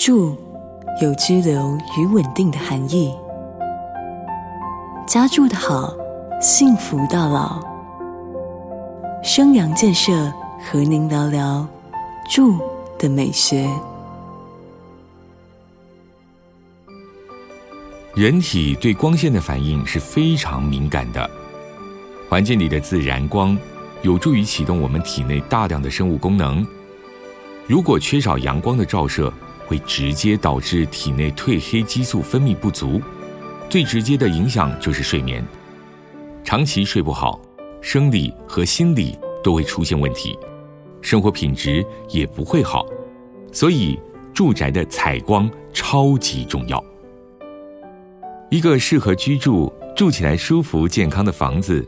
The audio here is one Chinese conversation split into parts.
住有居留与稳定的含义。家住的好，幸福到老。生阳建设和您聊聊住的美学。人体对光线的反应是非常敏感的，环境里的自然光有助于启动我们体内大量的生物功能。如果缺少阳光的照射，会直接导致体内褪黑激素分泌不足。最直接的影响就是睡眠，长期睡不好，生理和心理都会出现问题，生活品质也不会好。所以，住宅的采光超级重要。一个适合居住、住起来舒服、健康的房子，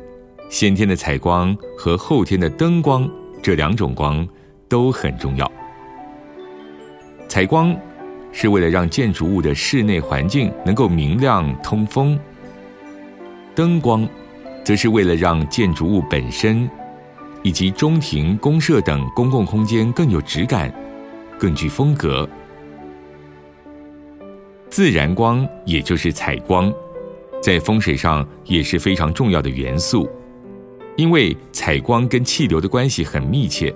先天的采光和后天的灯光这两种光都很重要。采光。是为了让建筑物的室内环境能够明亮通风，灯光，则是为了让建筑物本身以及中庭、公社等公共空间更有质感、更具风格。自然光，也就是采光，在风水上也是非常重要的元素，因为采光跟气流的关系很密切，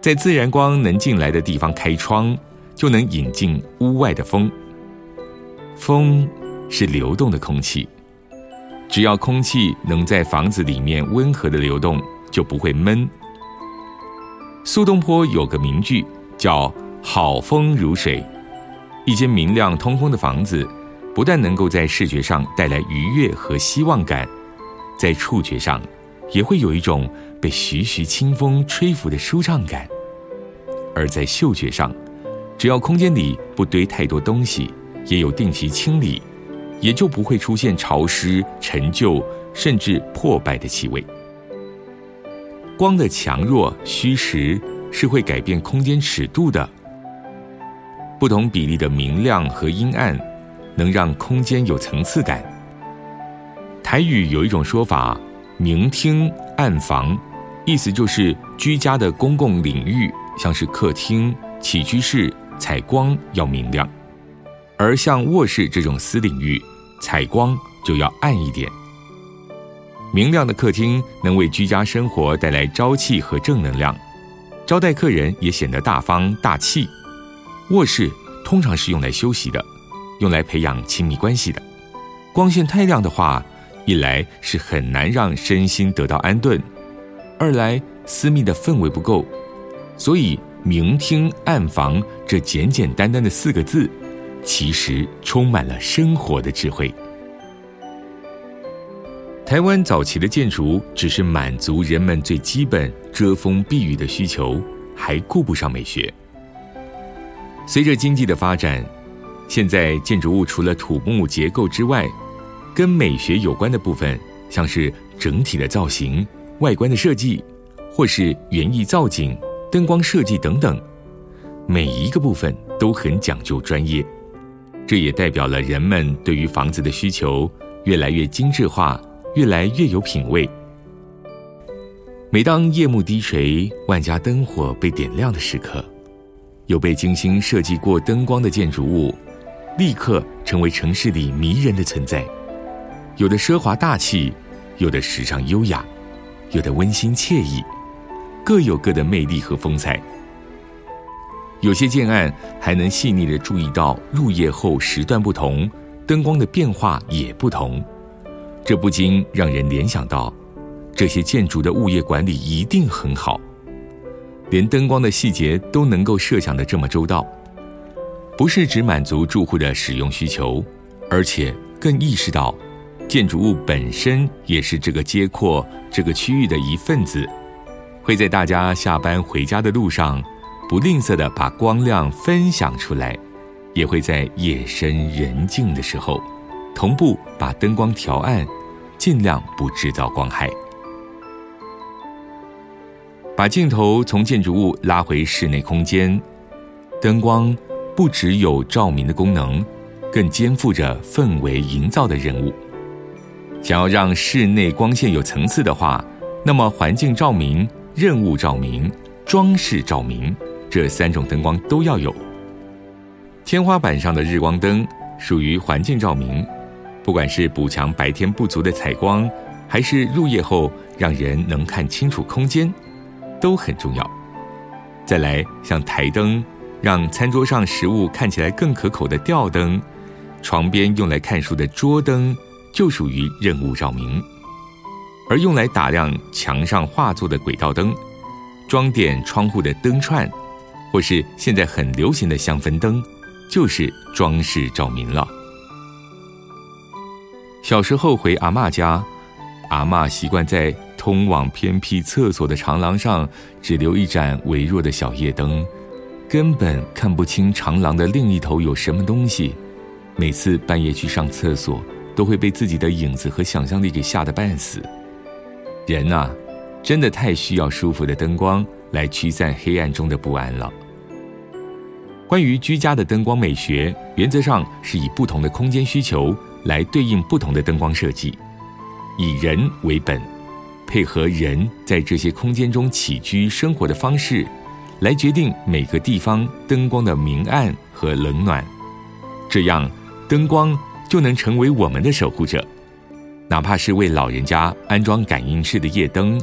在自然光能进来的地方开窗。就能引进屋外的风。风是流动的空气，只要空气能在房子里面温和的流动，就不会闷。苏东坡有个名句叫“好风如水”。一间明亮通风的房子，不但能够在视觉上带来愉悦和希望感，在触觉上也会有一种被徐徐清风吹拂的舒畅感，而在嗅觉上。只要空间里不堆太多东西，也有定期清理，也就不会出现潮湿、陈旧甚至破败的气味。光的强弱、虚实是会改变空间尺度的。不同比例的明亮和阴暗，能让空间有层次感。台语有一种说法：“明厅暗房”，意思就是居家的公共领域，像是客厅、起居室。采光要明亮，而像卧室这种私领域，采光就要暗一点。明亮的客厅能为居家生活带来朝气和正能量，招待客人也显得大方大气。卧室通常是用来休息的，用来培养亲密关系的。光线太亮的话，一来是很难让身心得到安顿，二来私密的氛围不够，所以。明厅暗房这简简单单的四个字，其实充满了生活的智慧。台湾早期的建筑只是满足人们最基本遮风避雨的需求，还顾不上美学。随着经济的发展，现在建筑物除了土木结构之外，跟美学有关的部分，像是整体的造型、外观的设计，或是园艺造景。灯光设计等等，每一个部分都很讲究专业，这也代表了人们对于房子的需求越来越精致化，越来越有品味。每当夜幕低垂，万家灯火被点亮的时刻，有被精心设计过灯光的建筑物，立刻成为城市里迷人的存在。有的奢华大气，有的时尚优雅，有的温馨惬意。各有各的魅力和风采。有些建案还能细腻的注意到入夜后时段不同，灯光的变化也不同，这不禁让人联想到，这些建筑的物业管理一定很好，连灯光的细节都能够设想的这么周到，不是只满足住户的使用需求，而且更意识到，建筑物本身也是这个街廓、这个区域的一份子。会在大家下班回家的路上，不吝啬的把光亮分享出来，也会在夜深人静的时候，同步把灯光调暗，尽量不制造光害。把镜头从建筑物拉回室内空间，灯光不只有照明的功能，更肩负着氛围营造的任务。想要让室内光线有层次的话，那么环境照明。任务照明、装饰照明，这三种灯光都要有。天花板上的日光灯属于环境照明，不管是补强白天不足的采光，还是入夜后让人能看清楚空间，都很重要。再来，像台灯，让餐桌上食物看起来更可口的吊灯，床边用来看书的桌灯，就属于任务照明。而用来打亮墙上画作的轨道灯，装点窗户的灯串，或是现在很流行的香氛灯，就是装饰照明了。小时候回阿嬷家，阿嬷习惯在通往偏僻厕所的长廊上只留一盏微弱的小夜灯，根本看不清长廊的另一头有什么东西。每次半夜去上厕所，都会被自己的影子和想象力给吓得半死。人呐，真的太需要舒服的灯光来驱散黑暗中的不安了。关于居家的灯光美学，原则上是以不同的空间需求来对应不同的灯光设计，以人为本，配合人在这些空间中起居生活的方式，来决定每个地方灯光的明暗和冷暖，这样灯光就能成为我们的守护者。哪怕是为老人家安装感应式的夜灯，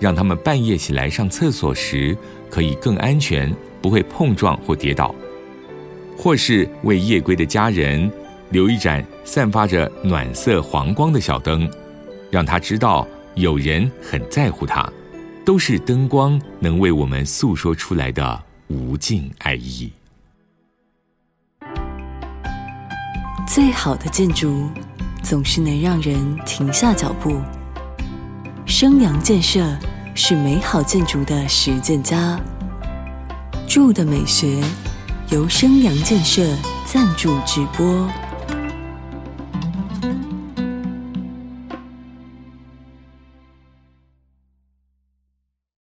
让他们半夜起来上厕所时可以更安全，不会碰撞或跌倒；或是为夜归的家人留一盏散发着暖色黄光的小灯，让他知道有人很在乎他，都是灯光能为我们诉说出来的无尽爱意。最好的建筑。总是能让人停下脚步。生阳建设是美好建筑的实践家。住的美学由生阳建设赞助直播。